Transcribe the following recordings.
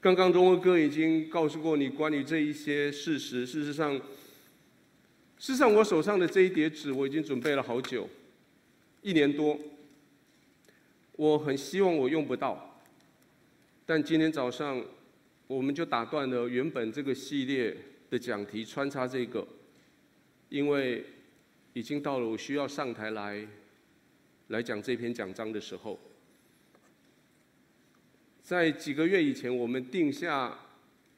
刚刚荣和哥已经告诉过你关于这一些事实。事实上，事实上我手上的这一叠纸我已经准备了好久，一年多。我很希望我用不到，但今天早上我们就打断了原本这个系列的讲题，穿插这个，因为已经到了我需要上台来来讲这篇讲章的时候。在几个月以前，我们定下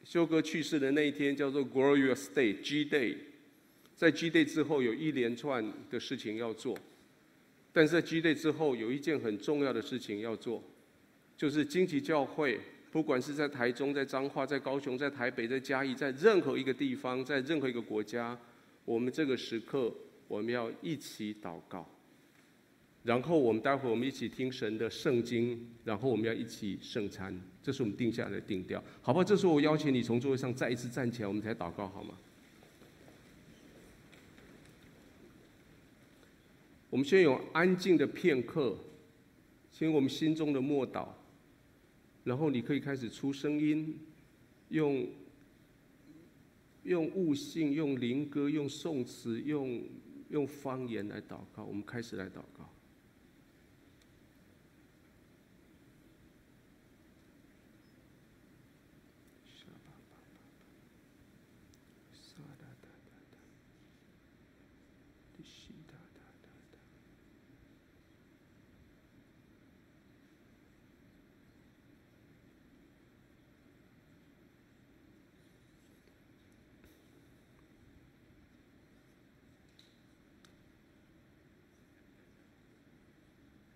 修哥去世的那一天叫做 Glorious Day G Day，在 G Day 之后有一连串的事情要做，但是在 G Day 之后有一件很重要的事情要做，就是荆棘教会，不管是在台中、在彰化、在高雄、在台北、在嘉义，在任何一个地方，在任何一个国家，我们这个时刻我们要一起祷告。然后我们待会我们一起听神的圣经，然后我们要一起圣餐，这是我们定下来的定调，好不好？这时候我邀请你从座位上再一次站起来，我们才祷告，好吗？我们先有安静的片刻，先我们心中的默祷，然后你可以开始出声音，用用悟性、用灵歌、用颂词、用用方言来祷告。我们开始来祷告。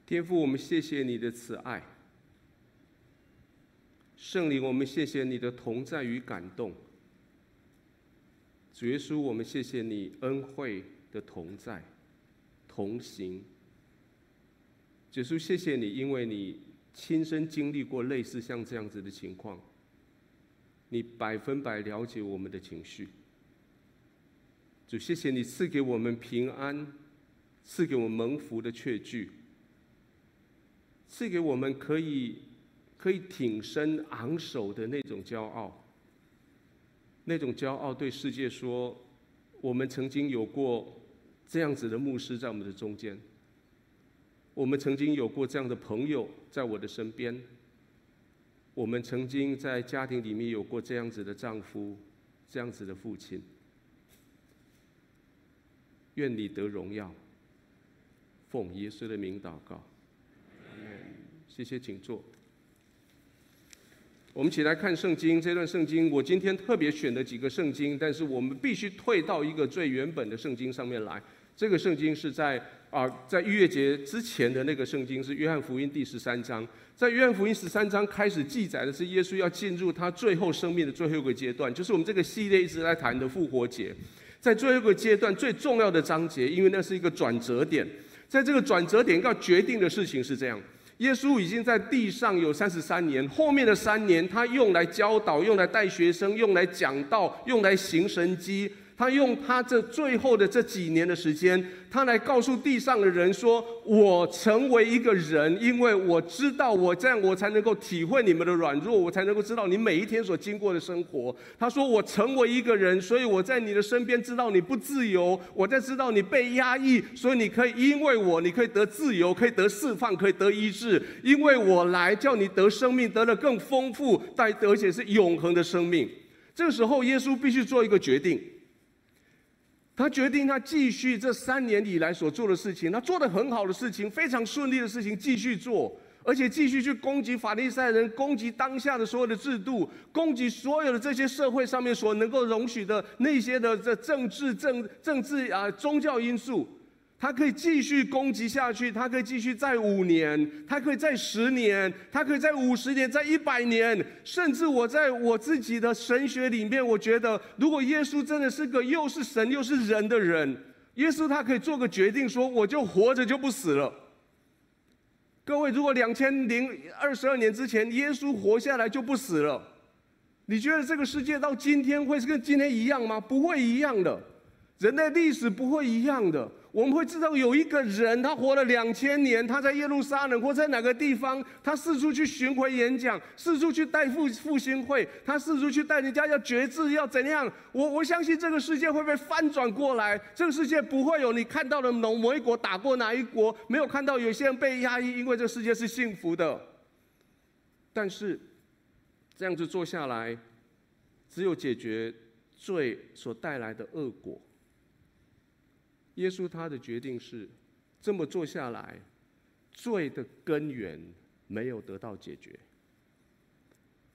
天父，我们谢谢你的慈爱；圣灵，我们谢谢你的同在与感动；主耶稣，我们谢谢你恩惠的同在、同行。主耶稣，谢谢你，因为你亲身经历过类似像这样子的情况，你百分百了解我们的情绪。主，谢谢你赐给我们平安，赐给我们蒙福的确据。赐给我们可以可以挺身昂首的那种骄傲，那种骄傲对世界说，我们曾经有过这样子的牧师在我们的中间，我们曾经有过这样的朋友在我的身边，我们曾经在家庭里面有过这样子的丈夫，这样子的父亲。愿你得荣耀，奉耶稣的名祷告。谢谢，请坐。我们一起来看圣经，这段圣经我今天特别选了几个圣经，但是我们必须退到一个最原本的圣经上面来。这个圣经是在啊，在逾越节之前的那个圣经是约翰福音第十三章。在约翰福音十三章开始记载的是耶稣要进入他最后生命的最后一个阶段，就是我们这个系列一直在谈的复活节。在最后一个阶段最重要的章节，因为那是一个转折点，在这个转折点要决定的事情是这样。耶稣已经在地上有三十三年，后面的三年他用来教导，用来带学生，用来讲道，用来行神迹。他用他这最后的这几年的时间，他来告诉地上的人说：“我成为一个人，因为我知道我这样，我才能够体会你们的软弱，我才能够知道你每一天所经过的生活。”他说：“我成为一个人，所以我在你的身边，知道你不自由，我在知道你被压抑，所以你可以因为我，你可以得自由，可以得释放，可以得医治，因为我来叫你得生命，得了更丰富，但而且是永恒的生命。”这个时候，耶稣必须做一个决定。他决定，他继续这三年以来所做的事情，他做的很好的事情，非常顺利的事情，继续做，而且继续去攻击法利赛人，攻击当下的所有的制度，攻击所有的这些社会上面所能够容许的那些的这政治、政政治啊、宗教因素。他可以继续攻击下去，他可以继续再五年，他可以再十年，他可以在五十年，再一百年，甚至我在我自己的神学里面，我觉得，如果耶稣真的是个又是神又是人的人，耶稣他可以做个决定，说我就活着就不死了。各位，如果两千零二十二年之前耶稣活下来就不死了，你觉得这个世界到今天会是跟今天一样吗？不会一样的，人类历史不会一样的。我们会知道有一个人，他活了两千年，他在耶路撒冷或在哪个地方，他四处去巡回演讲，四处去带复复兴会，他四处去带人家要决志要怎样？我我相信这个世界会被翻转过来，这个世界不会有你看到的某某一国打过哪一国，没有看到有些人被压抑，因为这个世界是幸福的。但是这样子做下来，只有解决罪所带来的恶果。耶稣他的决定是这么做下来，罪的根源没有得到解决。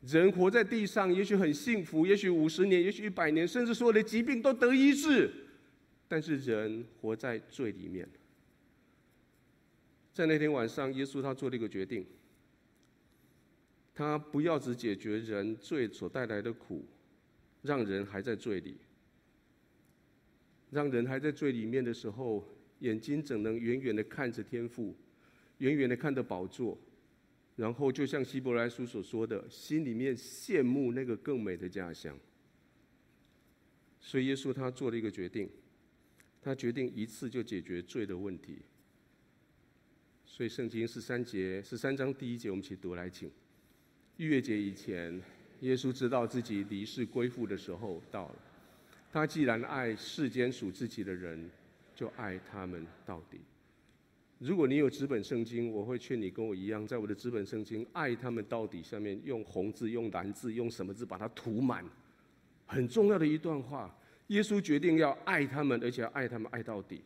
人活在地上，也许很幸福，也许五十年，也许一百年，甚至所有的疾病都得医治，但是人活在罪里面。在那天晚上，耶稣他做了一个决定，他不要只解决人罪所带来的苦，让人还在罪里。让人还在罪里面的时候，眼睛怎能远远的看着天父，远远的看着宝座，然后就像希伯来书所说的，心里面羡慕那个更美的家乡。所以耶稣他做了一个决定，他决定一次就解决罪的问题。所以圣经十三节十三章第一节，我们一起读来，请。逾越节以前，耶稣知道自己离世归父的时候到了。他既然爱世间属自己的人，就爱他们到底。如果你有纸本圣经，我会劝你跟我一样，在我的纸本圣经“爱他们到底”下面用红字、用蓝字、用什么字把它涂满。很重要的一段话，耶稣决定要爱他们，而且要爱他们爱到底。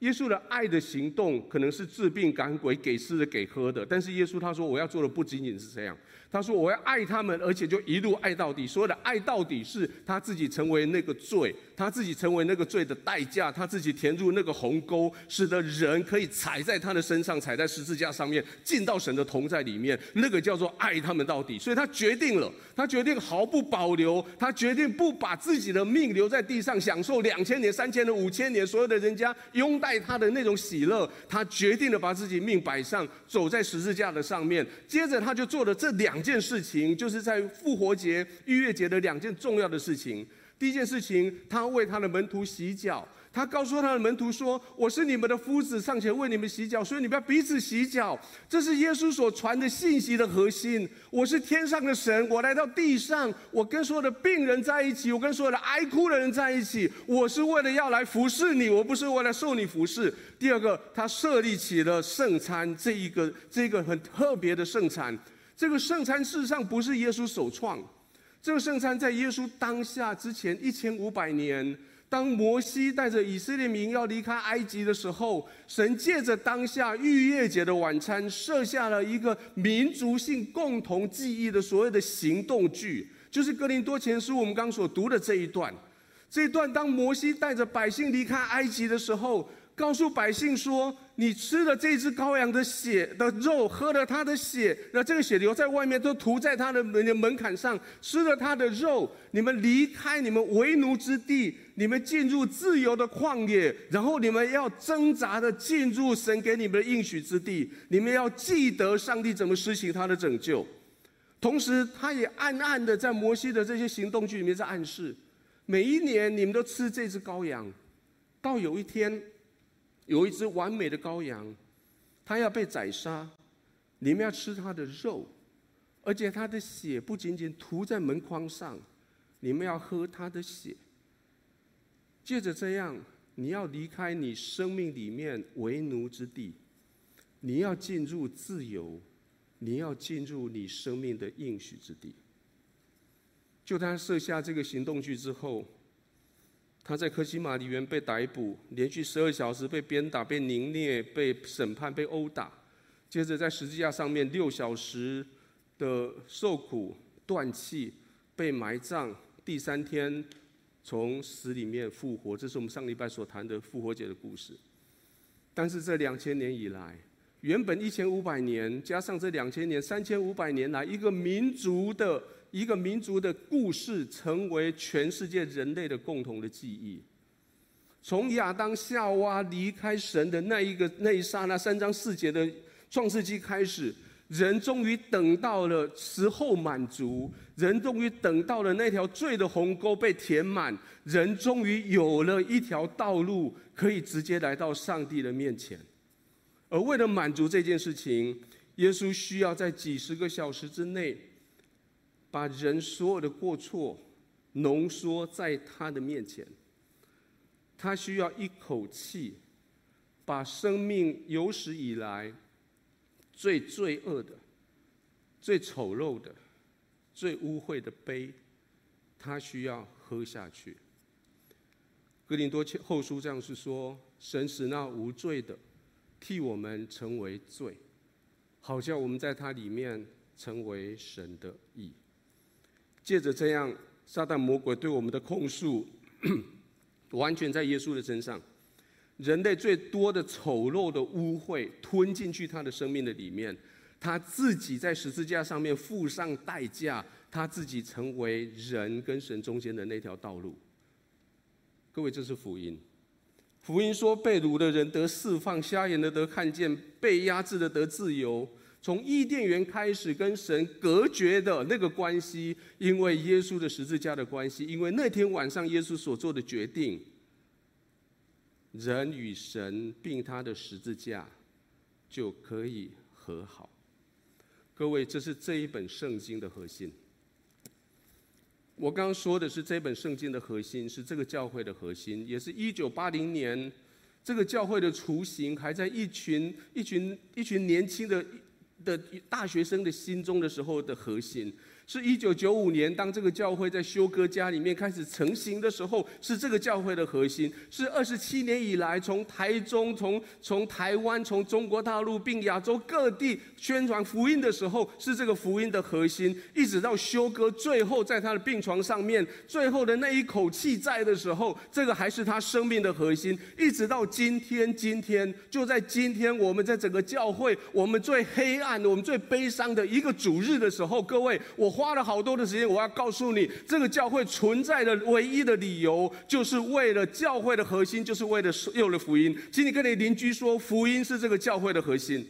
耶稣的爱的行动可能是治病赶鬼、给吃的给喝的，但是耶稣他说：“我要做的不仅仅是这样。”他说：“我要爱他们，而且就一路爱到底。所有的爱到底是他自己成为那个罪，他自己成为那个罪的代价，他自己填入那个鸿沟，使得人可以踩在他的身上，踩在十字架上面，进到神的同在里面。那个叫做爱他们到底。所以他决定了，他决定毫不保留，他决定不把自己的命留在地上，享受两千年、三千年、五千年所有的人家拥戴他的那种喜乐。他决定了把自己命摆上，走在十字架的上面。接着他就做了这两。件事情，就是在复活节、逾越节的两件重要的事情。第一件事情，他为他的门徒洗脚。他告诉他的门徒说：“我是你们的夫子，尚且为你们洗脚，所以你们要彼此洗脚。”这是耶稣所传的信息的核心。我是天上的神，我来到地上，我跟所有的病人在一起，我跟所有的哀哭的人在一起。我是为了要来服侍你，我不是为了受你服侍。第二个，他设立起了圣餐，这一个这个很特别的圣餐。这个圣餐事实上不是耶稣首创，这个圣餐在耶稣当下之前一千五百年，当摩西带着以色列民要离开埃及的时候，神借着当下逾越节的晚餐，设下了一个民族性共同记忆的所谓的行动剧，就是哥林多前书我们刚所读的这一段。这一段当摩西带着百姓离开埃及的时候。告诉百姓说：“你吃了这只羔羊的血的肉，喝了他的血，那这个血流在外面，都涂在他的门的门槛上。吃了他的肉，你们离开你们为奴之地，你们进入自由的旷野，然后你们要挣扎的进入神给你们的应许之地。你们要记得上帝怎么施行他的拯救。同时，他也暗暗的在摩西的这些行动剧里面在暗示：每一年你们都吃这只羔羊，到有一天。”有一只完美的羔羊，它要被宰杀，你们要吃它的肉，而且它的血不仅仅涂在门框上，你们要喝它的血。借着这样，你要离开你生命里面为奴之地，你要进入自由，你要进入你生命的应许之地。就他设下这个行动剧之后。他在科西马尼园被逮捕，连续十二小时被鞭打、被凌虐、被审判、被殴打，接着在十字架上面六小时的受苦、断气、被埋葬，第三天从死里面复活。这是我们上礼拜所谈的复活节的故事。但是这两千年以来，原本一千五百年加上这两千年，三千五百年来一个民族的。一个民族的故事成为全世界人类的共同的记忆。从亚当夏娃离开神的那一个那一刹那，三章四节的创世纪开始，人终于等到了时候满足，人终于等到了那条罪的鸿沟被填满，人终于有了一条道路可以直接来到上帝的面前。而为了满足这件事情，耶稣需要在几十个小时之内，把人所有的过错浓缩在他的面前。他需要一口气，把生命有史以来最罪恶的、最丑陋的、最污秽的杯，他需要喝下去。哥林多后书这样是说：神使那无罪的替我们成为罪，好像我们在他里面成为神的义。借着这样，撒旦魔鬼对我们的控诉，完全在耶稣的身上。人类最多的丑陋的污秽吞进去他的生命的里面，他自己在十字架上面付上代价，他自己成为人跟神中间的那条道路。各位，这是福音。福音说，被掳的人得释放，瞎眼的得看见，被压制的得自由。从伊甸园开始跟神隔绝的那个关系，因为耶稣的十字架的关系，因为那天晚上耶稣所做的决定。人与神并他的十字架就可以和好。各位，这是这一本圣经的核心。我刚刚说的是这本圣经的核心，是这个教会的核心，也是一九八零年这个教会的雏形还在一群一群一群年轻的的大学生的心中的时候的核心。是一九九五年，当这个教会在修哥家里面开始成型的时候，是这个教会的核心。是二十七年以来，从台中、从从台湾、从中国大陆并亚洲各地宣传福音的时候，是这个福音的核心。一直到修哥最后在他的病床上面，最后的那一口气在的时候，这个还是他生命的核心。一直到今天，今天就在今天，我们在整个教会，我们最黑暗、我们最悲伤的一个主日的时候，各位，我。花了好多的时间，我要告诉你，这个教会存在的唯一的理由，就是为了教会的核心，就是为了有了福音。请你跟你邻居说，福音是这个教会的核心。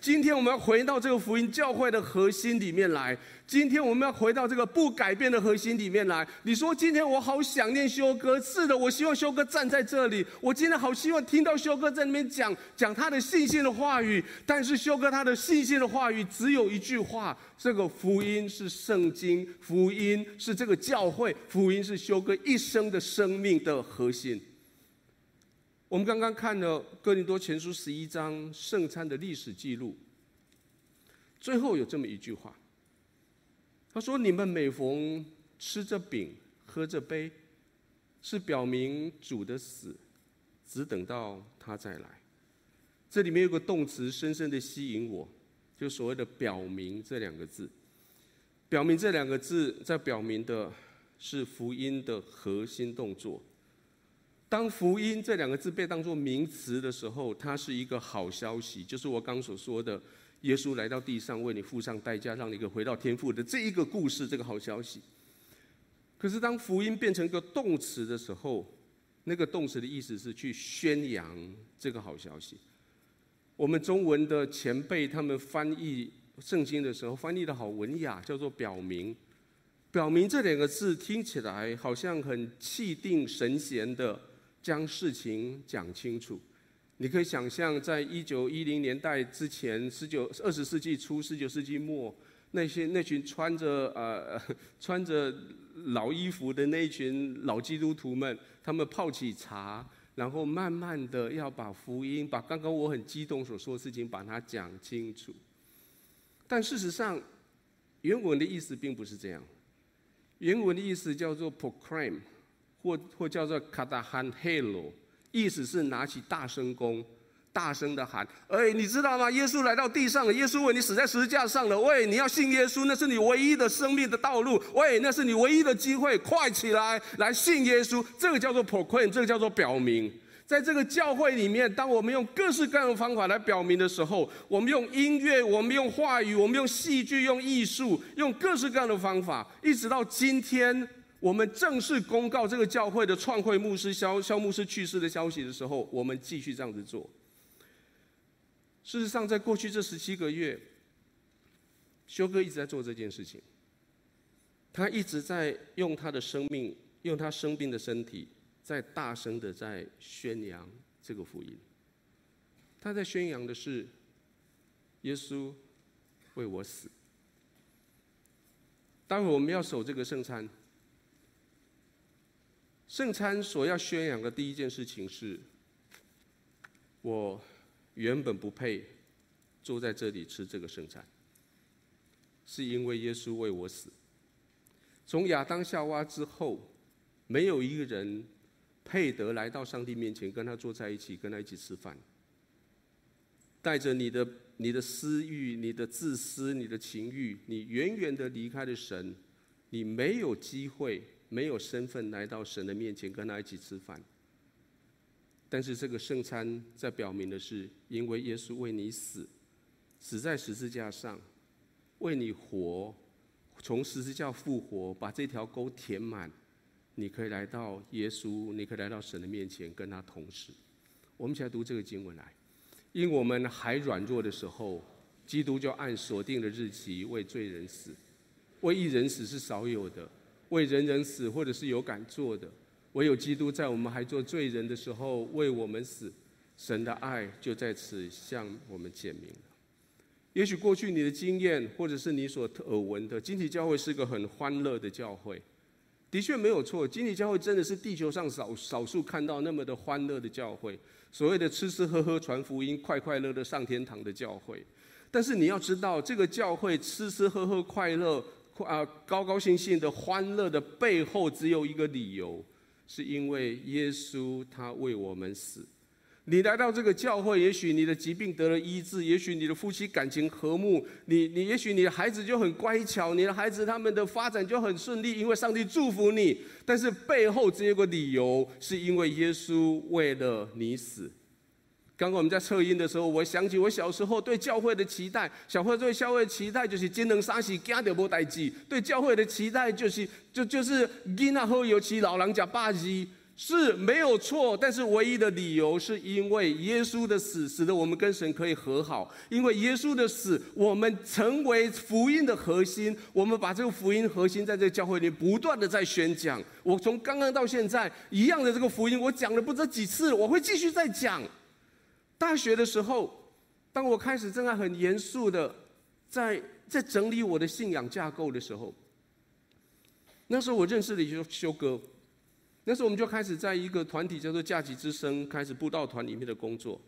今天我们要回到这个福音教会的核心里面来。今天我们要回到这个不改变的核心里面来。你说今天我好想念修哥，是的，我希望修哥站在这里。我今天好希望听到修哥在那边讲讲他的信心的话语。但是修哥他的信心的话语只有一句话：这个福音是圣经，福音是这个教会，福音是修哥一生的生命的核心。我们刚刚看了哥林多前书十一章圣餐的历史记录，最后有这么一句话，他说：“你们每逢吃这饼、喝这杯，是表明主的死，只等到他再来。”这里面有个动词深深的吸引我，就所谓的“表明”这两个字。“表明”这两个字在表明的是福音的核心动作。当福音这两个字被当作名词的时候，它是一个好消息，就是我刚所说的，耶稣来到地上为你付上代价，让你可以回到天父的这一个故事，这个好消息。可是当福音变成一个动词的时候，那个动词的意思是去宣扬这个好消息。我们中文的前辈他们翻译圣经的时候，翻译的好文雅，叫做表明。表明这两个字听起来好像很气定神闲的。将事情讲清楚，你可以想象，在一九一零年代之前，十九二十世纪初、十九世纪末，那些那群穿着呃 穿着老衣服的那群老基督徒们，他们泡起茶，然后慢慢的要把福音，把刚刚我很激动所说的事情，把它讲清楚。但事实上，原文的意思并不是这样，原文的意思叫做 proclaim。或或叫做卡达罕黑罗，意思是拿起大声公，大声的喊。哎，你知道吗？耶稣来到地上了，耶稣为你死在十字架上了。喂，你要信耶稣，那是你唯一的生命的道路。喂，那是你唯一的机会，快起来，来信耶稣。这个叫做 proclaim，这个叫做表明。在这个教会里面，当我们用各式各样的方法来表明的时候，我们用音乐，我们用话语，我们用戏剧，用艺术，用各式各样的方法，一直到今天。我们正式公告这个教会的创会牧师肖肖牧师去世的消息的时候，我们继续这样子做。事实上，在过去这十七个月，修哥一直在做这件事情。他一直在用他的生命，用他生病的身体，在大声的在宣扬这个福音。他在宣扬的是，耶稣为我死。待会我们要守这个圣餐。圣餐所要宣扬的第一件事情是，我原本不配坐在这里吃这个圣餐，是因为耶稣为我死。从亚当夏娃之后，没有一个人配得来到上帝面前跟他坐在一起，跟他一起吃饭。带着你的你的私欲、你的自私、你的情欲，你远远的离开了神，你没有机会。没有身份来到神的面前跟他一起吃饭，但是这个圣餐在表明的是，因为耶稣为你死，死在十字架上，为你活，从十字架复活，把这条沟填满，你可以来到耶稣，你可以来到神的面前跟他同时。我们一起来读这个经文来，因我们还软弱的时候，基督就按所定的日期为罪人死，为一人死是少有的。为人人死，或者是有敢做的，唯有基督在我们还做罪人的时候为我们死，神的爱就在此向我们显明了。也许过去你的经验，或者是你所耳闻的，金体教会是个很欢乐的教会，的确没有错。金体教会真的是地球上少少数看到那么的欢乐的教会，所谓的吃吃喝喝传福音，快快乐乐上天堂的教会。但是你要知道，这个教会吃吃喝喝快乐。啊，高高兴兴的、欢乐的背后，只有一个理由，是因为耶稣他为我们死。你来到这个教会，也许你的疾病得了医治，也许你的夫妻感情和睦，你你也许你的孩子就很乖巧，你的孩子他们的发展就很顺利，因为上帝祝福你。但是背后只有个理由，是因为耶稣为了你死。刚刚我们在测音的时候，我想起我小时候对教会的期待。小会对教会的期待就是金能杀死家的无代志。对教会的期待就是就就是囡仔好尤其老人家霸气是没有错。但是唯一的理由是因为耶稣的死，使得我们跟神可以和好。因为耶稣的死，我们成为福音的核心。我们把这个福音核心在这个教会里不断的在宣讲。我从刚刚到现在一样的这个福音，我讲了不知几次，我会继续再讲。大学的时候，当我开始正在很严肃的在在整理我的信仰架构的时候，那时候我认识了修修哥，那时候我们就开始在一个团体叫做假期之声开始布道团里面的工作。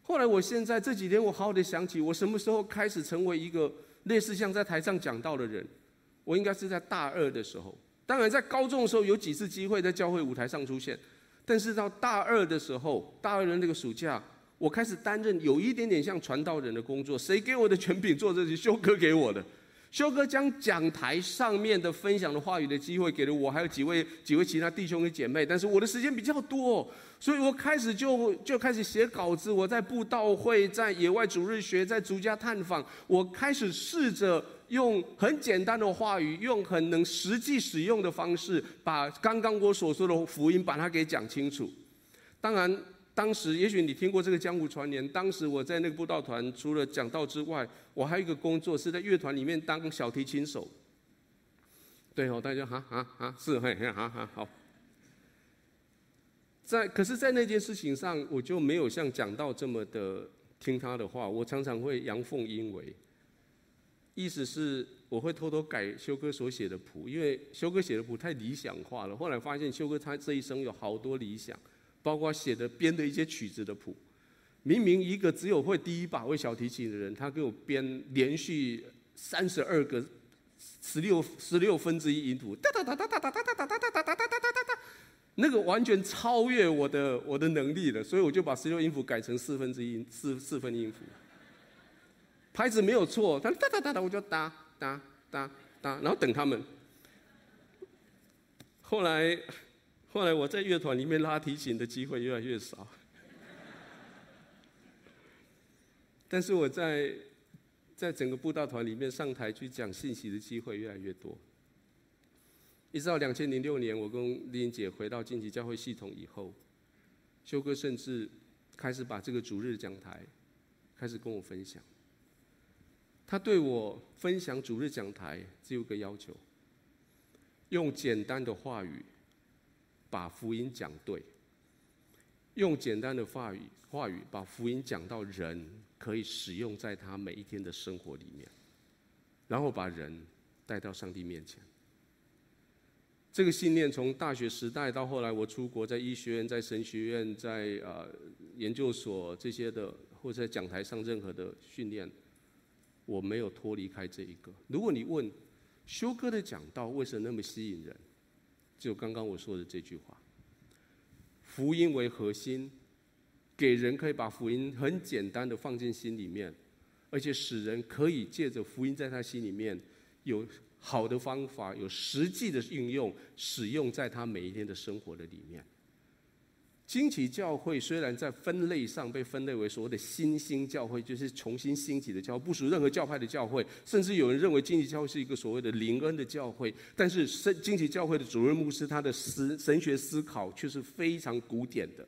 后来我现在这几天我好好的想起，我什么时候开始成为一个类似像在台上讲道的人？我应该是在大二的时候。当然在高中的时候有几次机会在教会舞台上出现，但是到大二的时候，大二的那个暑假。我开始担任有一点点像传道人的工作，谁给我的权柄做这些？修哥给我的。修哥将讲台上面的分享的话语的机会给了我，还有几位几位其他弟兄和姐妹。但是我的时间比较多，所以我开始就就开始写稿子。我在布道会，在野外主日学，在逐家探访，我开始试着用很简单的话语，用很能实际使用的方式，把刚刚我所说的福音把它给讲清楚。当然。当时，也许你听过这个江湖传言。当时我在那个布道团，除了讲道之外，我还有一个工作是在乐团里面当小提琴手。对哦，大家哈哈哈，是嘿嘿哈哈好。在可是，在那件事情上，我就没有像讲道这么的听他的话。我常常会阳奉阴违，意思是我会偷偷改修哥所写的谱，因为修哥写的谱太理想化了。后来发现修哥他这一生有好多理想。包括写的编的一些曲子的谱，明明一个只有会第一把会小提琴的人，他给我编连续三十二个十六十六分之一音符，哒哒哒哒哒哒哒哒哒哒哒哒哒哒哒哒，那个完全超越我的我的能力了，所以我就把十六音符改成四分之一四四分音符，拍子没有错，但哒哒哒哒我就哒哒哒哒，然后等他们，后来。后来我在乐团里面拉提琴的机会越来越少，但是我在在整个布道团里面上台去讲信息的机会越来越多。一直到两千零六年，我跟丽英姐回到晋级教会系统以后，修哥甚至开始把这个主日讲台开始跟我分享。他对我分享主日讲台只有个要求：用简单的话语把福音讲对，用简单的话语话语把福音讲到人可以使用在他每一天的生活里面，然后把人带到上帝面前。这个信念从大学时代到后来，我出国，在医学院、在神学院、在呃研究所这些的，或者在讲台上任何的训练，我没有脱离开这一个。如果你问修哥的讲道为什么那么吸引人，就刚刚我说的这句话：福音为核心，给人可以把福音很简单的放进心里面，而且使人可以借着福音在他心里面有。好的方法有实际的应用，使用在他每一天的生活的里面。惊奇教会虽然在分类上被分类为所谓的新兴教会，就是重新兴起的教会，不属任何教派的教会，甚至有人认为惊奇教会是一个所谓的灵恩的教会。但是，神惊奇教会的主任牧师他的思神学思考却是非常古典的。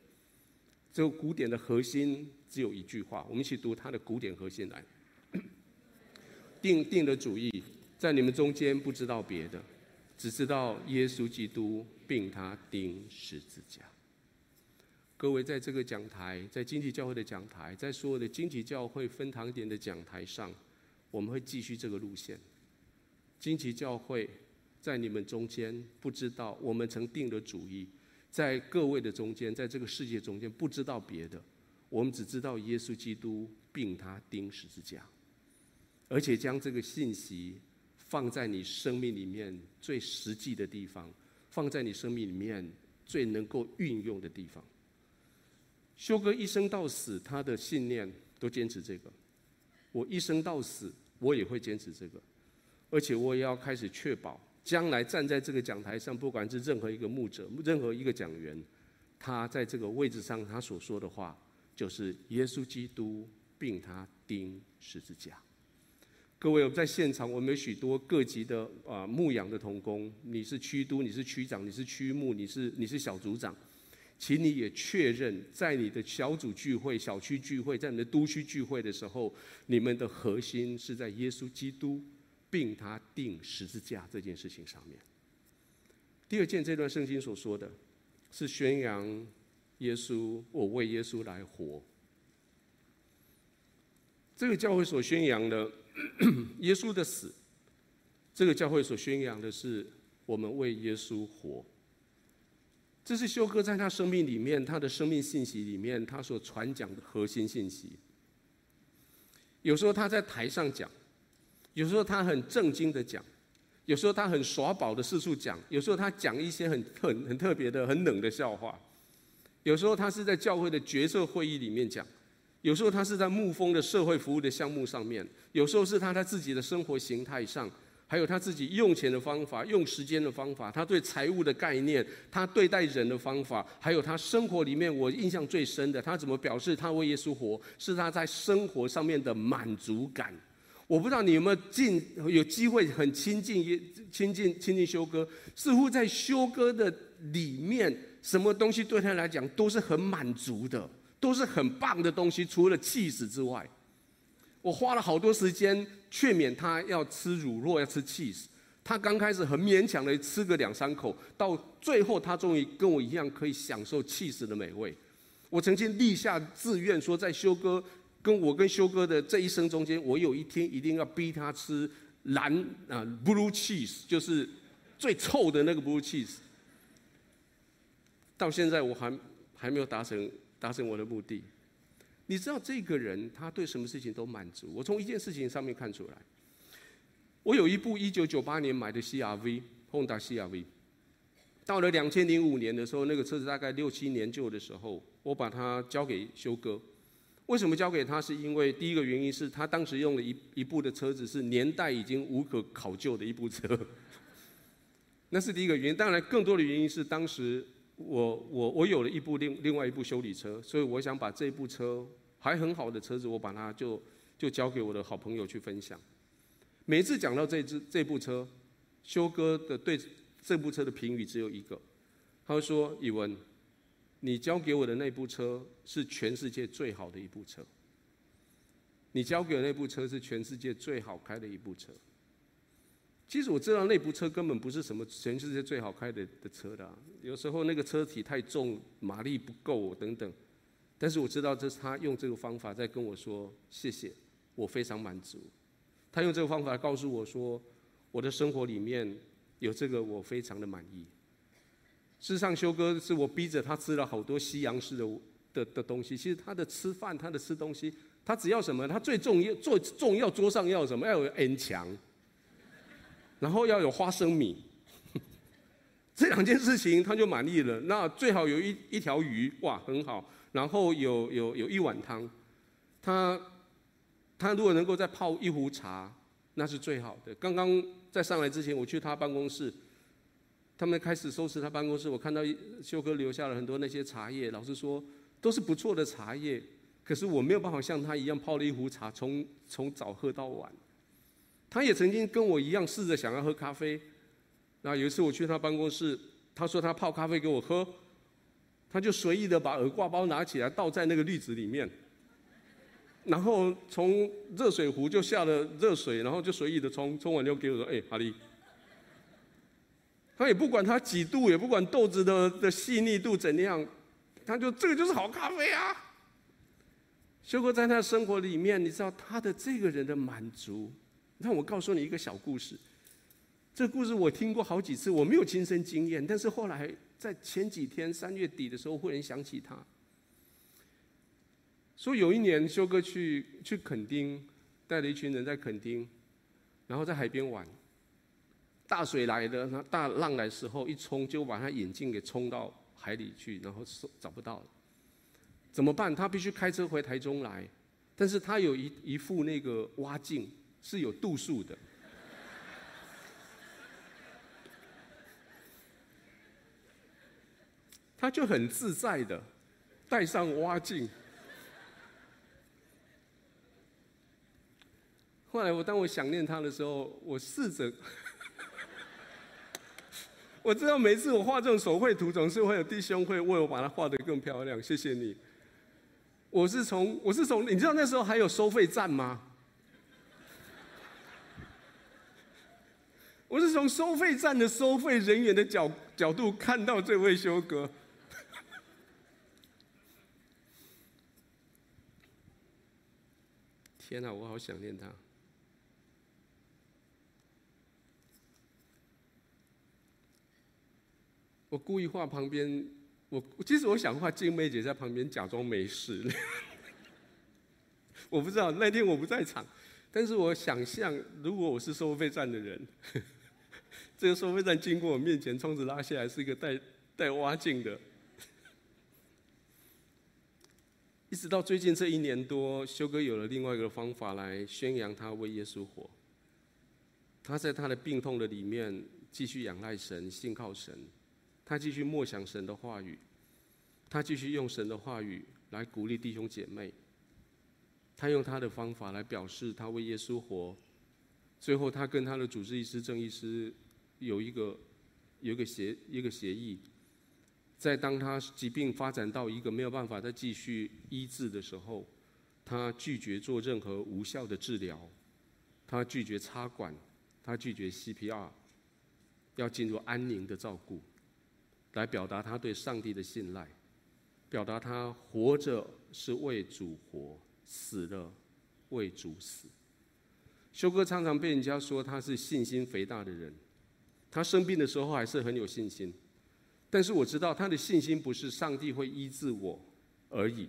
这个古典的核心只有一句话，我们一起读他的古典核心来：定定的主义。在你们中间不知道别的，只知道耶稣基督并他钉十字架。各位在这个讲台，在惊奇教会的讲台，在所有的惊奇教会分堂点的讲台上，我们会继续这个路线。惊奇教会在你们中间不知道，我们曾定了主意，在各位的中间，在这个世界中间不知道别的，我们只知道耶稣基督并他钉十字架，而且将这个信息。放在你生命里面最实际的地方，放在你生命里面最能够运用的地方。修哥一生到死，他的信念都坚持这个。我一生到死，我也会坚持这个，而且我也要开始确保，将来站在这个讲台上，不管是任何一个牧者、任何一个讲员，他在这个位置上，他所说的话，就是耶稣基督并他钉十字架。各位，我们在现场，我们有许多各级的啊、呃、牧养的同工，你是区督，你是区长，你是区牧，你是你是小组长，请你也确认，在你的小组聚会、小区聚会，在你的都区聚会的时候，你们的核心是在耶稣基督并他钉十字架这件事情上面。第二件，这段圣经所说的是宣扬耶稣，我为耶稣来活。这个教会所宣扬的。耶稣的死，这个教会所宣扬的是我们为耶稣活。这是修哥在他生命里面，他的生命信息里面，他所传讲的核心信息。有时候他在台上讲，有时候他很正经的讲，有时候他很耍宝的四处讲，有时候他讲一些很很很特别的、很冷的笑话，有时候他是在教会的决策会议里面讲。有时候他是在牧风的社会服务的项目上面，有时候是他在自己的生活形态上，还有他自己用钱的方法、用时间的方法，他对财务的概念，他对待人的方法，还有他生活里面我印象最深的，他怎么表示他为耶稣活，是他在生活上面的满足感。我不知道你有没有进有机会很亲近耶亲近亲近修哥，似乎在修哥的里面，什么东西对他来讲都是很满足的。都是很棒的东西，除了起司之外，我花了好多时间劝勉他要吃乳酪，要吃 cheese。他刚开始很勉强的吃个两三口，到最后他终于跟我一样可以享受 cheese 的美味。我曾经立下志愿说，在修哥跟我跟修哥的这一生中间，我有一天一定要逼他吃蓝啊 blue cheese，就是最臭的那个 blue cheese。到现在我还还没有达成。达成我的目的，你知道这个人他对什么事情都满足。我从一件事情上面看出来，我有一部一九九八年买的 CRV，Honda CRV，到了两千零五年的时候，那个车子大概六七年旧的时候，我把它交给修哥。为什么交给他？是因为第一个原因是他当时用了一一部的车子是年代已经无可考究的一部车，那是第一个原因。当然，更多的原因是当时。我我我有了一部另另外一部修理车，所以我想把这部车还很好的车子，我把它就就交给我的好朋友去分享。每次讲到这支这部车，修哥的对这部车的评语只有一个，他说：“以文，你交给我的那部车是全世界最好的一部车。”你交给我那部车是全世界最好开的一部车。其实我知道那部车根本不是什么全世界最好开的的车的，有时候那个车体太重，马力不够等等。但是我知道这是他用这个方法在跟我说谢谢，我非常满足。他用这个方法告诉我说，我的生活里面有这个，我非常的满意。事实上，修哥是我逼着他吃了好多西洋式的的的东西。其实他的吃饭，他的吃东西，他只要什么？他最重要、最重要，桌上要什么？要有 N 强。然后要有花生米，这两件事情他就满意了。那最好有一一条鱼，哇，很好。然后有有有一碗汤，他他如果能够再泡一壶茶，那是最好的。刚刚在上来之前，我去他办公室，他们开始收拾他办公室，我看到修哥留下了很多那些茶叶。老实说，都是不错的茶叶，可是我没有办法像他一样泡了一壶茶，从从早喝到晚。他也曾经跟我一样试着想要喝咖啡，那有一次我去他办公室，他说他泡咖啡给我喝，他就随意的把耳挂包拿起来倒在那个滤纸里面，然后从热水壶就下了热水，然后就随意的冲，冲完就给我说：“哎，哈利。”他也不管他几度，也不管豆子的的细腻度怎样，他就这个就是好咖啡啊。修哥在他的生活里面，你知道他的这个人的满足。让我告诉你一个小故事。这故事我听过好几次，我没有亲身经验，但是后来在前几天三月底的时候，忽然想起他。说有一年修哥去去垦丁，带了一群人在垦丁，然后在海边玩。大水来的，那大浪来的时候一冲，就把他眼镜给冲到海里去，然后找不到了。怎么办？他必须开车回台中来，但是他有一一副那个蛙镜。是有度数的，他就很自在的戴上蛙镜。后来我当我想念他的时候，我试着，我知道每次我画这种手绘图，总是会有弟兄会为我把它画得更漂亮。谢谢你。我是从我是从，你知道那时候还有收费站吗？我是从收费站的收费人员的角角度看到这位修哥。天哪，我好想念他。我故意画旁边，我其实我想画静妹姐在旁边假装没事。我不知道那天我不在场，但是我想象如果我是收费站的人。这个收费站经过我面前，窗子拉下来，是一个带带蛙镜的。一直到最近这一年多，修哥有了另外一个方法来宣扬他为耶稣活。他在他的病痛的里面继续仰赖神，信靠神。他继续默想神的话语，他继续用神的话语来鼓励弟兄姐妹。他用他的方法来表示他为耶稣活。最后，他跟他的主治医师郑医师。有一个有一个协一个协议，在当他疾病发展到一个没有办法再继续医治的时候，他拒绝做任何无效的治疗，他拒绝插管，他拒绝 CPR，要进入安宁的照顾，来表达他对上帝的信赖，表达他活着是为主活，死了为主死。修哥常常被人家说他是信心肥大的人。他生病的时候还是很有信心，但是我知道他的信心不是上帝会医治我而已，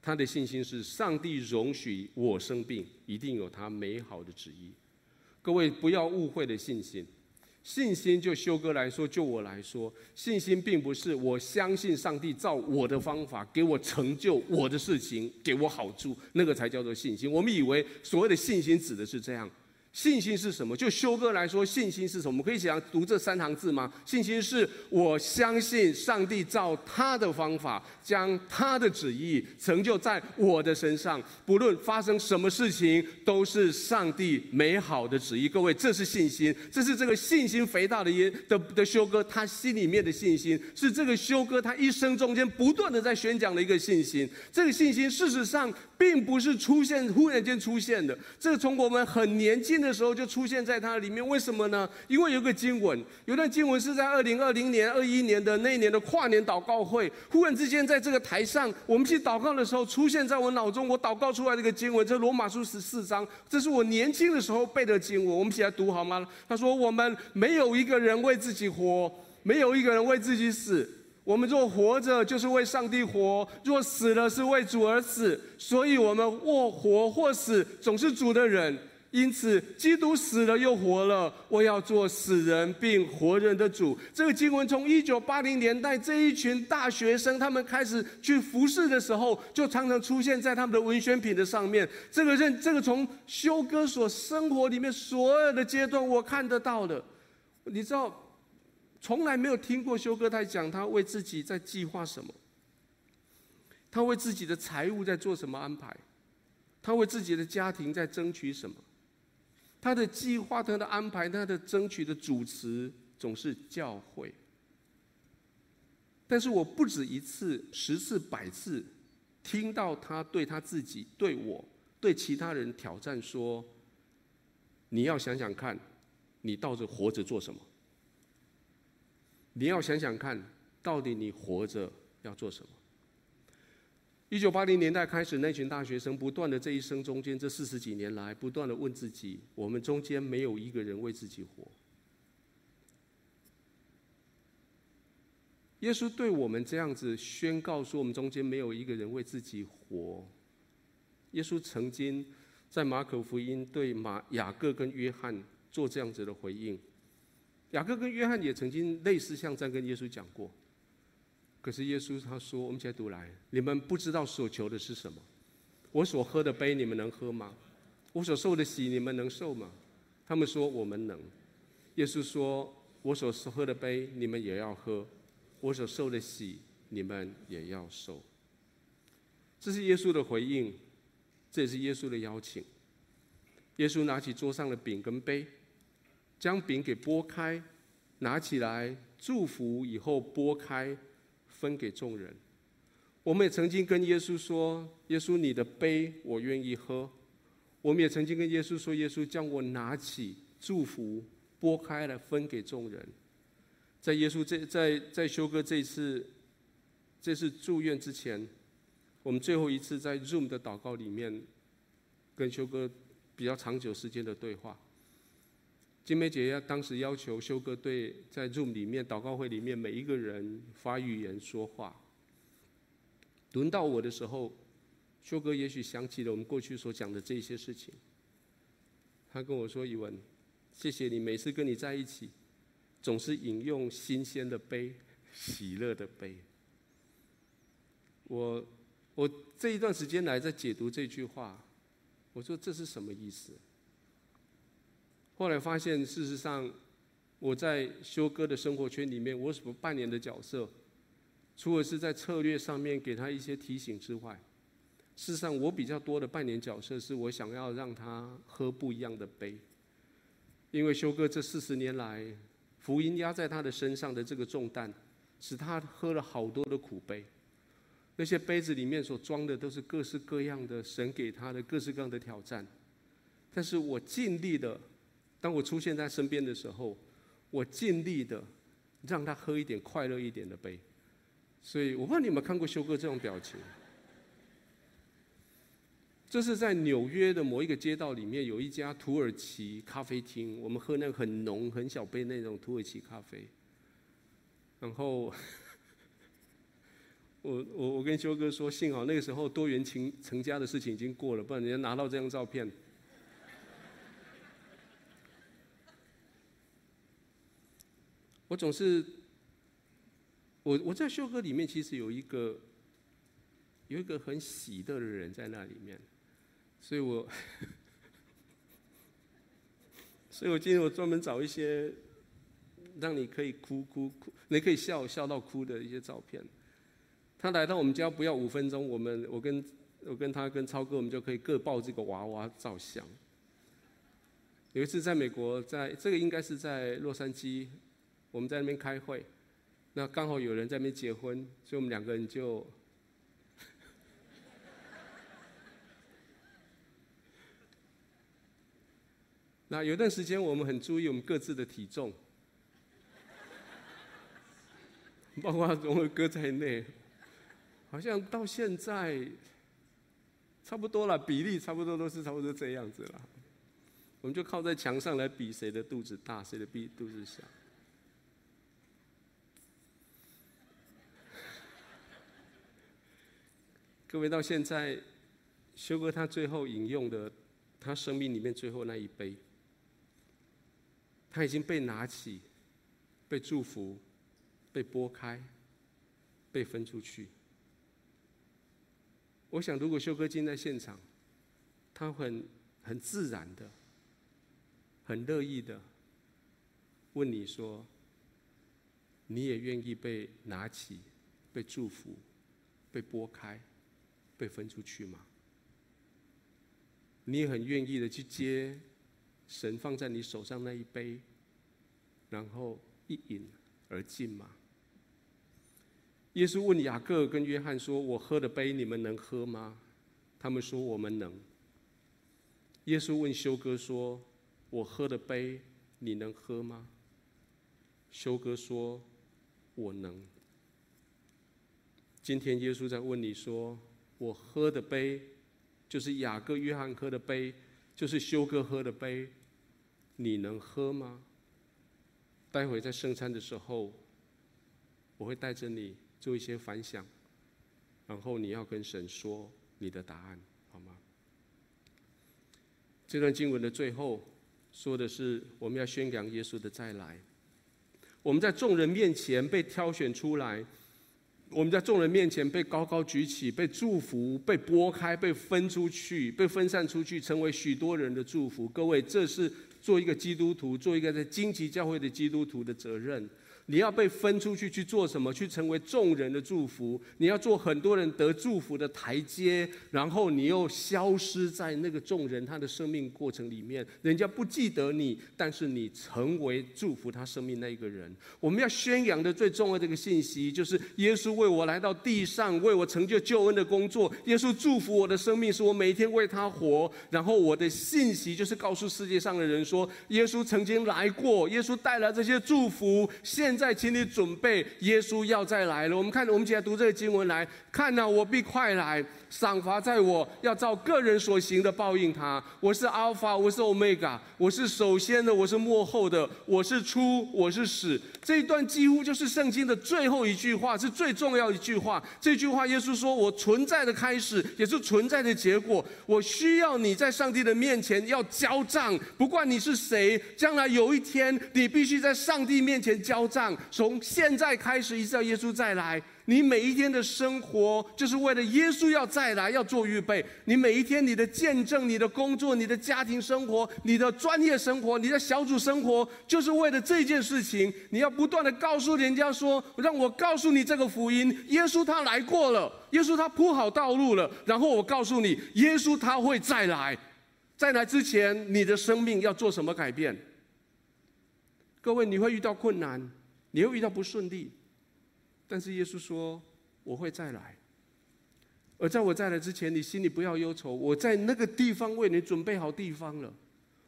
他的信心是上帝容许我生病，一定有他美好的旨意。各位不要误会的信心，信心就修哥来说，就我来说，信心并不是我相信上帝照我的方法给我成就我的事情，给我好处，那个才叫做信心。我们以为所谓的信心指的是这样。信心是什么？就修哥来说，信心是什么？我们可以想读这三行字吗？信心是我相信上帝照他的方法，将他的旨意成就在我的身上，不论发生什么事情，都是上帝美好的旨意。各位，这是信心，这是这个信心肥大的耶的的修哥他心里面的信心，是这个修哥他一生中间不断的在宣讲的一个信心。这个信心事实上并不是出现忽然间出现的，这从我们很年轻。的时候就出现在它里面，为什么呢？因为有个经文，有段经文是在二零二零年、二一年的那一年的跨年祷告会，忽然之间在这个台上，我们去祷告的时候，出现在我脑中，我祷告出来这个经文，这罗马书十四章，这是我年轻的时候背的经文，我们一起来读好吗？他说：“我们没有一个人为自己活，没有一个人为自己死。我们若活着，就是为上帝活；若死了，是为主而死。所以，我们或活或死，总是主的人。”因此，基督死了又活了，我要做死人并活人的主。这个经文从一九八零年代这一群大学生他们开始去服侍的时候，就常常出现在他们的文宣品的上面。这个认，这个从修哥所生活里面所有的阶段，我看得到的。你知道，从来没有听过修哥在讲他为自己在计划什么，他为自己的财务在做什么安排，他为自己的家庭在争取什么。他的计划、他的安排、他的争取的主持总是教会，但是我不止一次、十次、百次听到他对他自己、对我、对其他人挑战说：“你要想想看，你到底活着做什么？你要想想看，到底你活着要做什么？”一九八零年代开始，那群大学生不断的这一生中间，这四十几年来，不断的问自己：我们中间没有一个人为自己活。耶稣对我们这样子宣告说：我们中间没有一个人为自己活。耶稣曾经在马可福音对马雅各跟约翰做这样子的回应。雅各跟约翰也曾经类似像这样跟耶稣讲过。可是耶稣他说：“我们一起来读来，你们不知道所求的是什么。我所喝的杯，你们能喝吗？我所受的洗，你们能受吗？”他们说：“我们能。”耶稣说：“我所喝的杯，你们也要喝；我所受的洗，你们也要受。”这是耶稣的回应，这也是耶稣的邀请。耶稣拿起桌上的饼跟杯，将饼给拨开，拿起来祝福以后拨开。分给众人。我们也曾经跟耶稣说：“耶稣，你的杯我愿意喝。”我们也曾经跟耶稣说：“耶稣，将我拿起，祝福，拨开来分给众人。”在耶稣这在在修哥这一次这次住院之前，我们最后一次在 Zoom 的祷告里面，跟修哥比较长久时间的对话。金梅姐要当时要求修哥对在 Zoom 里面祷告会里面每一个人发语言说话。轮到我的时候，修哥也许想起了我们过去所讲的这些事情。他跟我说：“以文，谢谢你每次跟你在一起，总是饮用新鲜的杯，喜乐的杯。”我我这一段时间来在解读这句话，我说这是什么意思？后来发现，事实上，我在修哥的生活圈里面，我所扮演的角色，除了是在策略上面给他一些提醒之外，事实上，我比较多的扮演角色，是我想要让他喝不一样的杯。因为修哥这四十年来，福音压在他的身上的这个重担，使他喝了好多的苦杯。那些杯子里面所装的，都是各式各样的神给他的各式各样的挑战。但是我尽力的。当我出现在身边的时候，我尽力的让他喝一点快乐一点的杯。所以我不知道你有没有看过修哥这种表情。这是在纽约的某一个街道里面有一家土耳其咖啡厅，我们喝那个很浓很小杯那种土耳其咖啡。然后 我我我跟修哥说，幸好那个时候多元情成家的事情已经过了，不然人家拿到这张照片。我总是，我我在修哥里面其实有一个，有一个很喜乐的人在那里面，所以我，所以我今天我专门找一些让你可以哭哭哭，你可以笑笑到哭的一些照片。他来到我们家不要五分钟，我们我跟我跟他跟超哥，我们就可以各抱这个娃娃照相。有一次在美国，在这个应该是在洛杉矶，我们在那边开会，那刚好有人在那边结婚，所以我们两个人就。那有段时间我们很注意我们各自的体重，包括荣和哥在内，好像到现在差不多了，比例差不多都是差不多这样子了。我们就靠在墙上来比谁的肚子大，谁的比肚子小。各位到现在，修哥他最后饮用的，他生命里面最后那一杯。他已经被拿起，被祝福，被拨开，被分出去。我想，如果修哥今天在现场，他很很自然的、很乐意的问你说：“你也愿意被拿起、被祝福、被拨开、被分出去吗？”你也很愿意的去接？神放在你手上那一杯，然后一饮而尽吗？耶稣问雅各跟约翰说：“我喝的杯，你们能喝吗？”他们说：“我们能。”耶稣问修哥说：“我喝的杯，你能喝吗？”修哥说：“我能。”今天耶稣在问你说：“我喝的杯，就是雅各、约翰喝的杯，就是修哥喝的杯。”你能喝吗？待会在圣餐的时候，我会带着你做一些反想，然后你要跟神说你的答案，好吗？这段经文的最后说的是，我们要宣扬耶稣的再来。我们在众人面前被挑选出来，我们在众人面前被高高举起，被祝福，被拨开，被分出去，被分散出去，成为许多人的祝福。各位，这是。做一个基督徒，做一个在荆棘教会的基督徒的责任。你要被分出去去做什么？去成为众人的祝福。你要做很多人得祝福的台阶，然后你又消失在那个众人他的生命过程里面，人家不记得你，但是你成为祝福他生命那一个人。我们要宣扬的最重要的一个信息，就是耶稣为我来到地上，为我成就救恩的工作。耶稣祝福我的生命，是我每天为他活。然后我的信息就是告诉世界上的人说，耶稣曾经来过，耶稣带来这些祝福。现现在，请你准备，耶稣要再来了。我们看，我们起来读这个经文来看呐，我必快来。赏罚在我，要照个人所行的报应他。我是 Alpha，，我是 Omega，，我是首先的，我是末后的，我是初，我是始。这一段几乎就是圣经的最后一句话，是最重要一句话。这句话，耶稣说：“我存在的开始，也是存在的结果。我需要你在上帝的面前要交账，不管你是谁，将来有一天，你必须在上帝面前交账。从现在开始，一直到耶稣再来。”你每一天的生活，就是为了耶稣要再来，要做预备。你每一天你的见证、你的工作、你的家庭生活、你的专业生活、你的小组生活，就是为了这件事情。你要不断的告诉人家说：“让我告诉你这个福音，耶稣他来过了，耶稣他铺好道路了。然后我告诉你，耶稣他会再来。在来之前，你的生命要做什么改变？各位，你会遇到困难，你会遇到不顺利。”但是耶稣说：“我会再来，而在我再来之前，你心里不要忧愁。我在那个地方为你准备好地方了。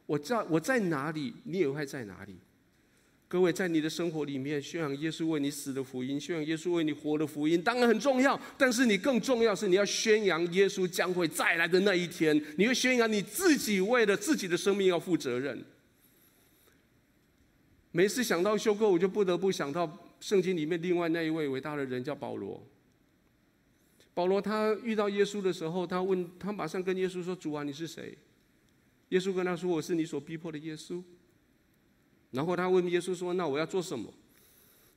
我在我在哪里，你也会在哪里。各位，在你的生活里面宣扬耶稣为你死的福音，宣扬耶稣为你活的福音，当然很重要。但是你更重要是你要宣扬耶稣将会再来的那一天。你会宣扬你自己为了自己的生命要负责任。每次想到修哥，我就不得不想到。”圣经里面另外那一位伟大的人叫保罗。保罗他遇到耶稣的时候，他问他马上跟耶稣说：“主啊，你是谁？”耶稣跟他说：“我是你所逼迫的耶稣。”然后他问耶稣说：“那我要做什么？”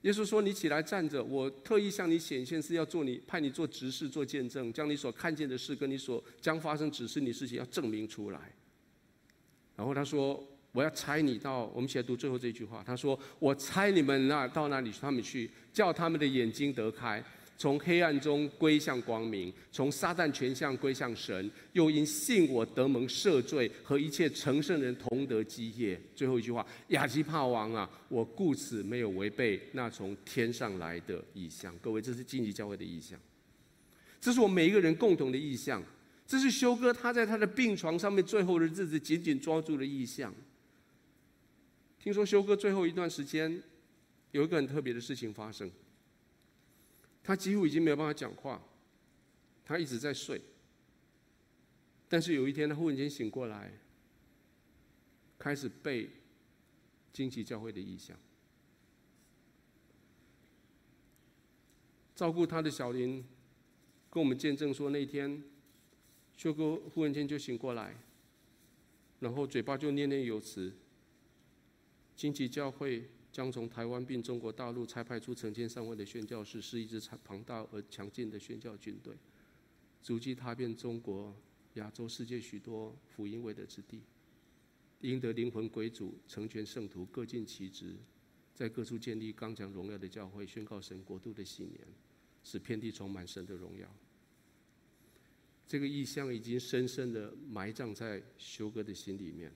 耶稣说：“你起来站着，我特意向你显现，是要做你派你做执事、做见证，将你所看见的事跟你所将发生指示你事情要证明出来。”然后他说。我要猜你到，我们起来读最后这句话。他说：“我猜你们那到那里他们去，叫他们的眼睛得开，从黑暗中归向光明，从撒旦权相归向神，又因信我得蒙赦罪，和一切成圣人同得基业。”最后一句话：“亚基帕王啊，我故此没有违背那从天上来的意象。”各位，这是荆棘教会的意象，这是我每一个人共同的意象，这是修哥他在他的病床上面最后的日子紧紧抓住的意象。听说修哥最后一段时间有一个很特别的事情发生，他几乎已经没有办法讲话，他一直在睡。但是有一天他忽然间醒过来，开始背惊奇教会的异象，照顾他的小林跟我们见证说，那天修哥忽然间就醒过来，然后嘴巴就念念有词。荆棘教会将从台湾并中国大陆差派出成千上万的宣教士，是一支庞大而强劲的宣教军队，足迹踏遍中国、亚洲、世界许多福音未得之地，赢得灵魂归主，成全圣徒，各尽其职，在各处建立刚强荣耀的教会，宣告神国度的禧年，使遍地充满神的荣耀。这个异象已经深深的埋葬在修哥的心里面。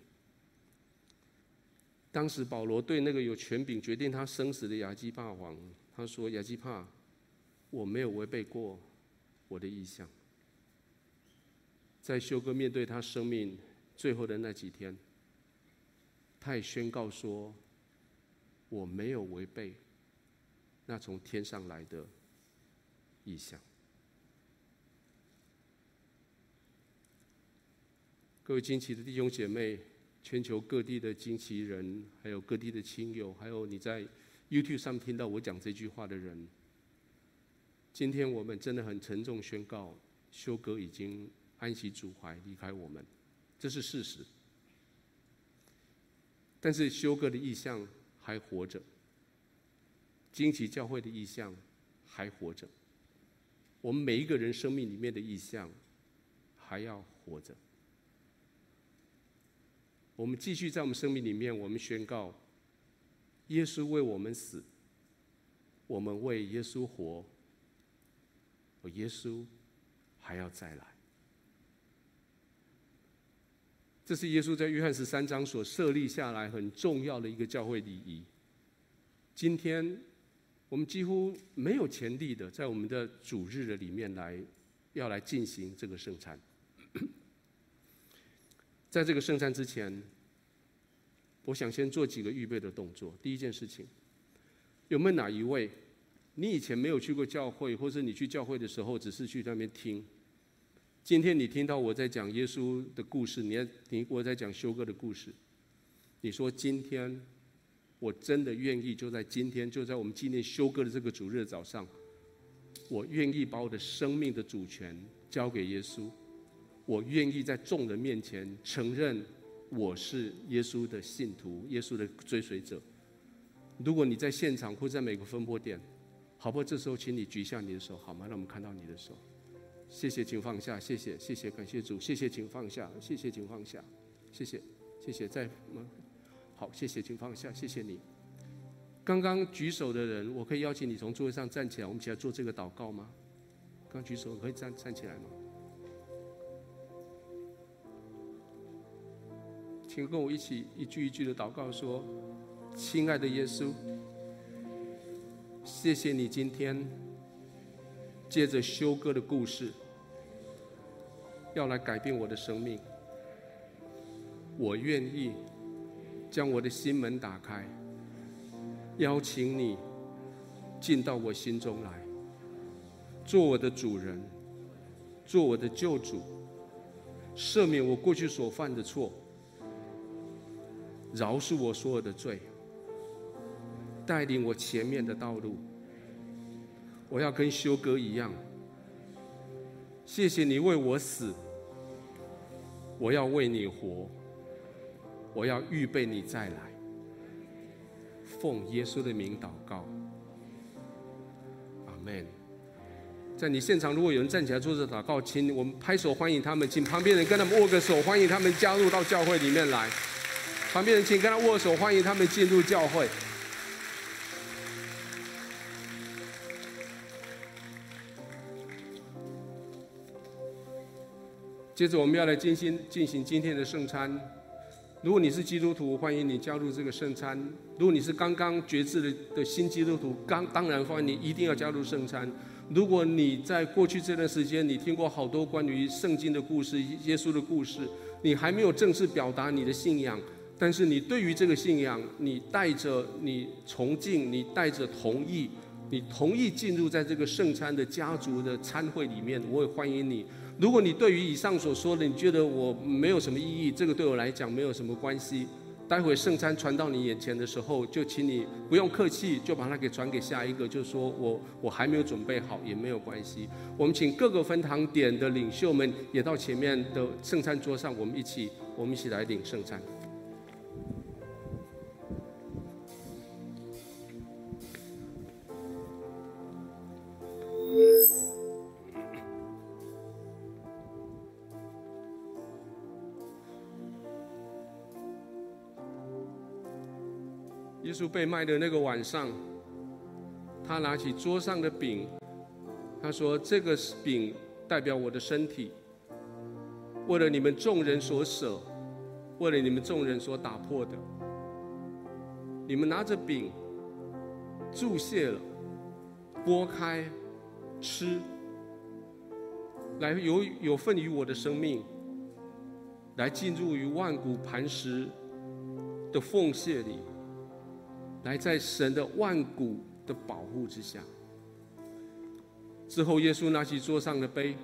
当时保罗对那个有权柄决定他生死的亚基帕王，他说：“亚基帕，我没有违背过我的意向。”在修哥面对他生命最后的那几天，他也宣告说：“我没有违背那从天上来的意向。”各位惊奇的弟兄姐妹。全球各地的惊奇人，还有各地的亲友，还有你在 YouTube 上听到我讲这句话的人，今天我们真的很沉重宣告，修哥已经安息主怀，离开我们，这是事实。但是修哥的意象还活着，惊奇教会的意象还活着，我们每一个人生命里面的意象还要活着。我们继续在我们生命里面，我们宣告：耶稣为我们死，我们为耶稣活，而耶稣还要再来。这是耶稣在约翰十三章所设立下来很重要的一个教会礼仪。今天我们几乎没有前例的，在我们的主日的里面来要来进行这个圣餐。在这个圣餐之前，我想先做几个预备的动作。第一件事情，有没有哪一位，你以前没有去过教会，或者你去教会的时候只是去那边听？今天你听到我在讲耶稣的故事，你听我在讲修哥的故事，你说今天我真的愿意，就在今天，就在我们纪念修哥的这个主日的早上，我愿意把我的生命的主权交给耶稣。我愿意在众人面前承认我是耶稣的信徒，耶稣的追随者。如果你在现场或在每个分拨点，好不好？这时候，请你举一下你的手，好吗？让我们看到你的手。谢谢，请放下。谢谢，谢谢，感谢主。谢谢，请放下。谢谢，请放下。谢谢，谢谢。在吗？好，谢谢，请放下。谢谢你。刚刚举手的人，我可以邀请你从座位上站起来，我们一起来做这个祷告吗？刚举手可以站站起来吗？请跟我一起一句一句的祷告说：“亲爱的耶稣，谢谢你今天借着修哥的故事，要来改变我的生命。我愿意将我的心门打开，邀请你进到我心中来，做我的主人，做我的救主，赦免我过去所犯的错。”饶恕我所有的罪，带领我前面的道路。我要跟修哥一样，谢谢你为我死，我要为你活，我要预备你再来。奉耶稣的名祷告，阿门。在你现场，如果有人站起来做这祷告，请我们拍手欢迎他们，请旁边人跟他们握个手，欢迎他们加入到教会里面来。旁边人请跟他握手，欢迎他们进入教会。接着我们要来进行进行今天的圣餐。如果你是基督徒，欢迎你加入这个圣餐；如果你是刚刚决志的的新基督徒，刚当然欢迎你一定要加入圣餐。如果你在过去这段时间，你听过好多关于圣经的故事、耶稣的故事，你还没有正式表达你的信仰，但是你对于这个信仰，你带着你崇敬，你带着同意，你同意进入在这个圣餐的家族的餐会里面，我也欢迎你。如果你对于以上所说的，你觉得我没有什么意义，这个对我来讲没有什么关系。待会圣餐传到你眼前的时候，就请你不用客气，就把它给传给下一个，就说我我还没有准备好，也没有关系。我们请各个分堂点的领袖们也到前面的圣餐桌上，我们一起我们一起来领圣餐。耶稣被卖的那个晚上，他拿起桌上的饼，他说：“这个饼代表我的身体，为了你们众人所舍，为了你们众人所打破的。你们拿着饼，祝谢了，拨开，吃，来有有份于我的生命，来进入于万古磐石的奉献里。”来，在神的万古的保护之下。之后，耶稣拿起桌上的杯，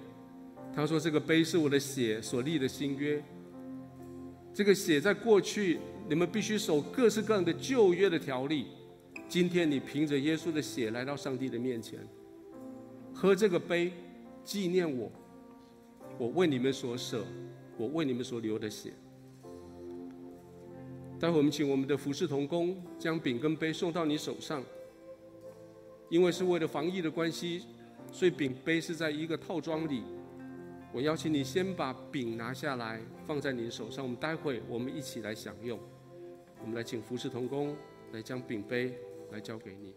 他说：“这个杯是我的血所立的新约。这个血在过去，你们必须守各式各样的旧约的条例。今天，你凭着耶稣的血来到上帝的面前，喝这个杯，纪念我，我为你们所舍，我为你们所流的血。”待会我们请我们的服侍童工将饼跟杯送到你手上，因为是为了防疫的关系，所以饼杯是在一个套装里。我邀请你先把饼拿下来放在你手上，我们待会我们一起来享用。我们来请服侍童工来将饼杯来交给你。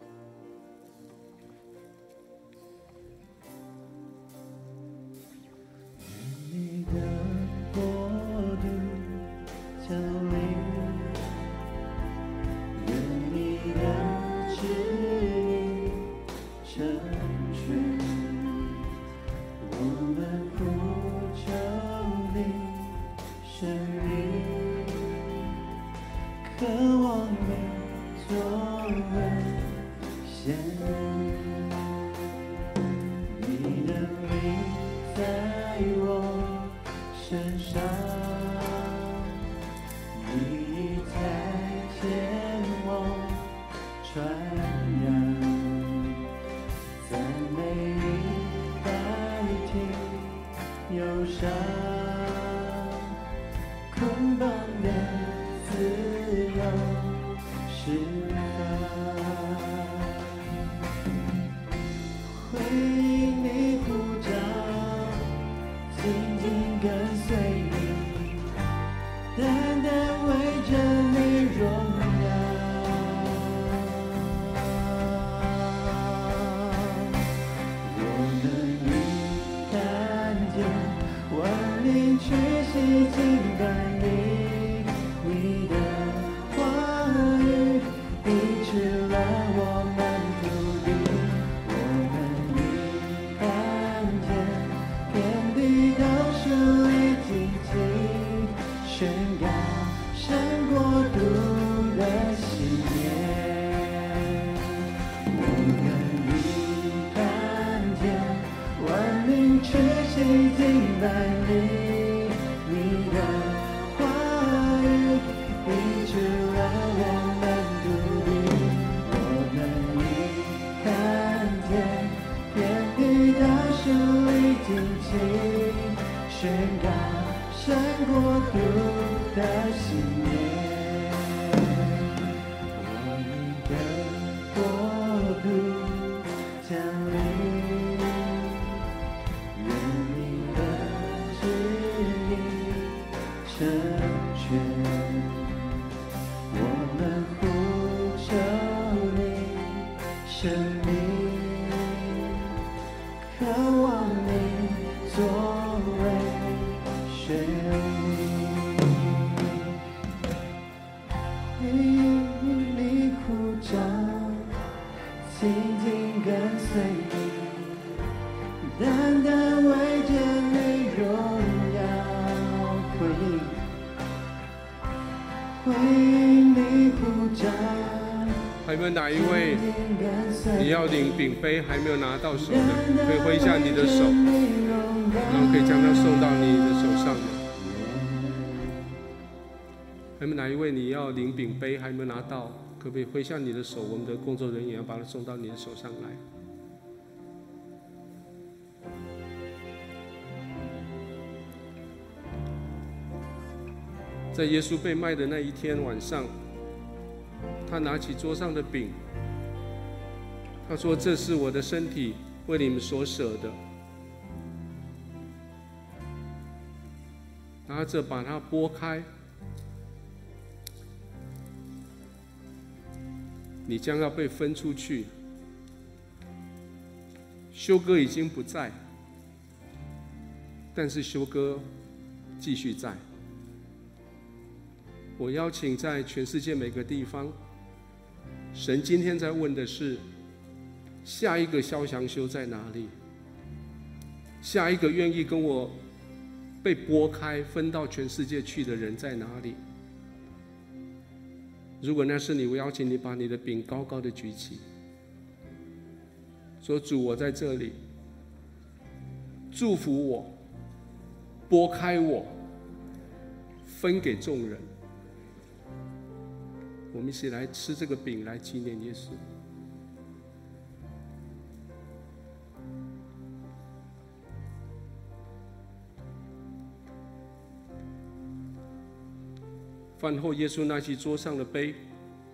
饼杯还没有拿到手的，可以挥一下你的手，然后可以将它送到你的手上吗？还有哪一位你要领饼杯还没有拿到，可不可以挥一下你的手？我们的工作人员要把它送到你的手上来。在耶稣被卖的那一天晚上。他拿起桌上的饼，他说：“这是我的身体，为你们所舍的。”拿着把它拨开，你将要被分出去。修哥已经不在，但是修哥继续在。我邀请在全世界每个地方。神今天在问的是：下一个萧祥修在哪里？下一个愿意跟我被拨开、分到全世界去的人在哪里？如果那是你，我邀请你把你的饼高高的举起，说：“主，我在这里，祝福我，拨开我，分给众人。”我们一起来吃这个饼，来纪念耶稣。饭后，耶稣拿起桌上的杯，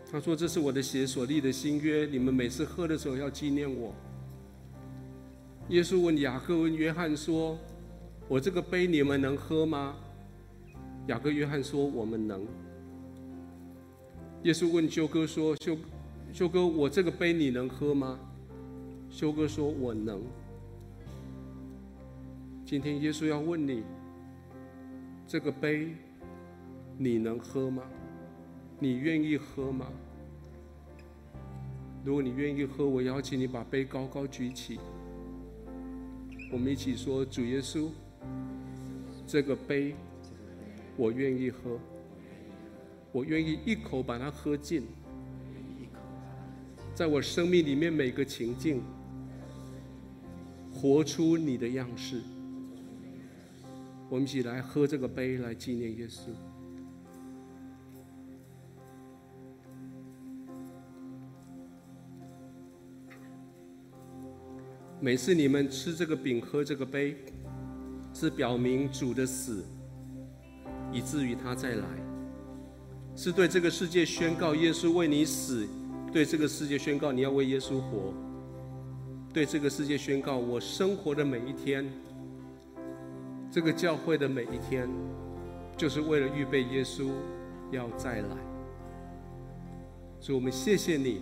他说：“这是我的血所立的新约，你们每次喝的时候要纪念我。”耶稣问雅各、问约翰说：“我这个杯你们能喝吗？”雅各、约翰说：“我们能。”耶稣问修哥说：“修，修哥，我这个杯你能喝吗？”修哥说：“我能。”今天耶稣要问你：这个杯你能喝吗？你愿意喝吗？如果你愿意喝，我邀请你把杯高高举起。我们一起说：“主耶稣，这个杯我愿意喝。”我愿意一口把它喝尽，在我生命里面每个情境，活出你的样式。我们一起来喝这个杯，来纪念耶稣。每次你们吃这个饼、喝这个杯，是表明主的死，以至于他再来。是对这个世界宣告耶稣为你死，对这个世界宣告你要为耶稣活，对这个世界宣告我生活的每一天，这个教会的每一天，就是为了预备耶稣要再来。所以我们谢谢你，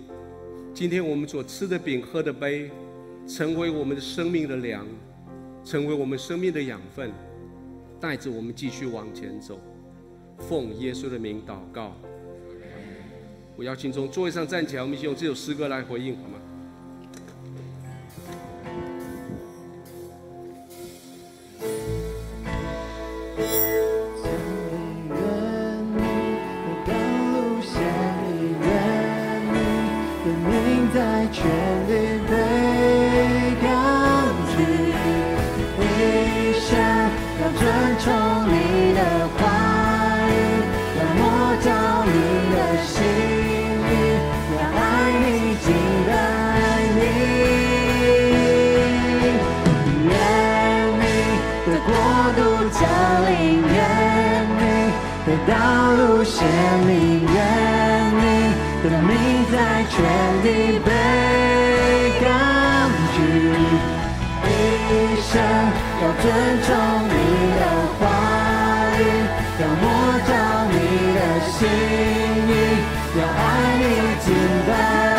今天我们所吃的饼、喝的杯，成为我们的生命的粮，成为我们生命的养分，带着我们继续往前走。奉耶稣的名祷告，我邀请从座位上站起来，我们一起用这首诗歌来回应，要尊重你的话语，要摸到你的心意，要爱你几拜。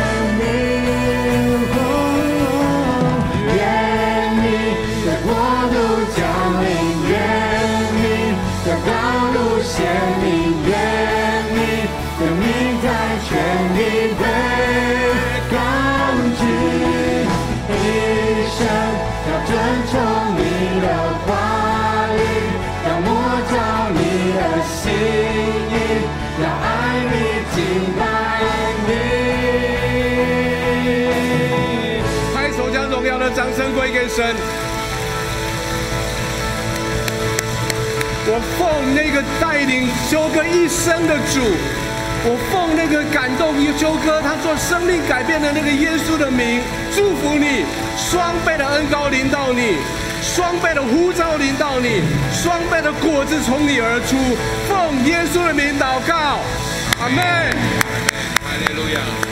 的掌声归给神。我奉那个带领修哥一生的主，我奉那个感动修哥他做生命改变的那个耶稣的名，祝福你，双倍的恩膏临到你，双倍的呼召临到你，双倍的果子从你而出。奉耶稣的名祷告，阿门。哈利路亚。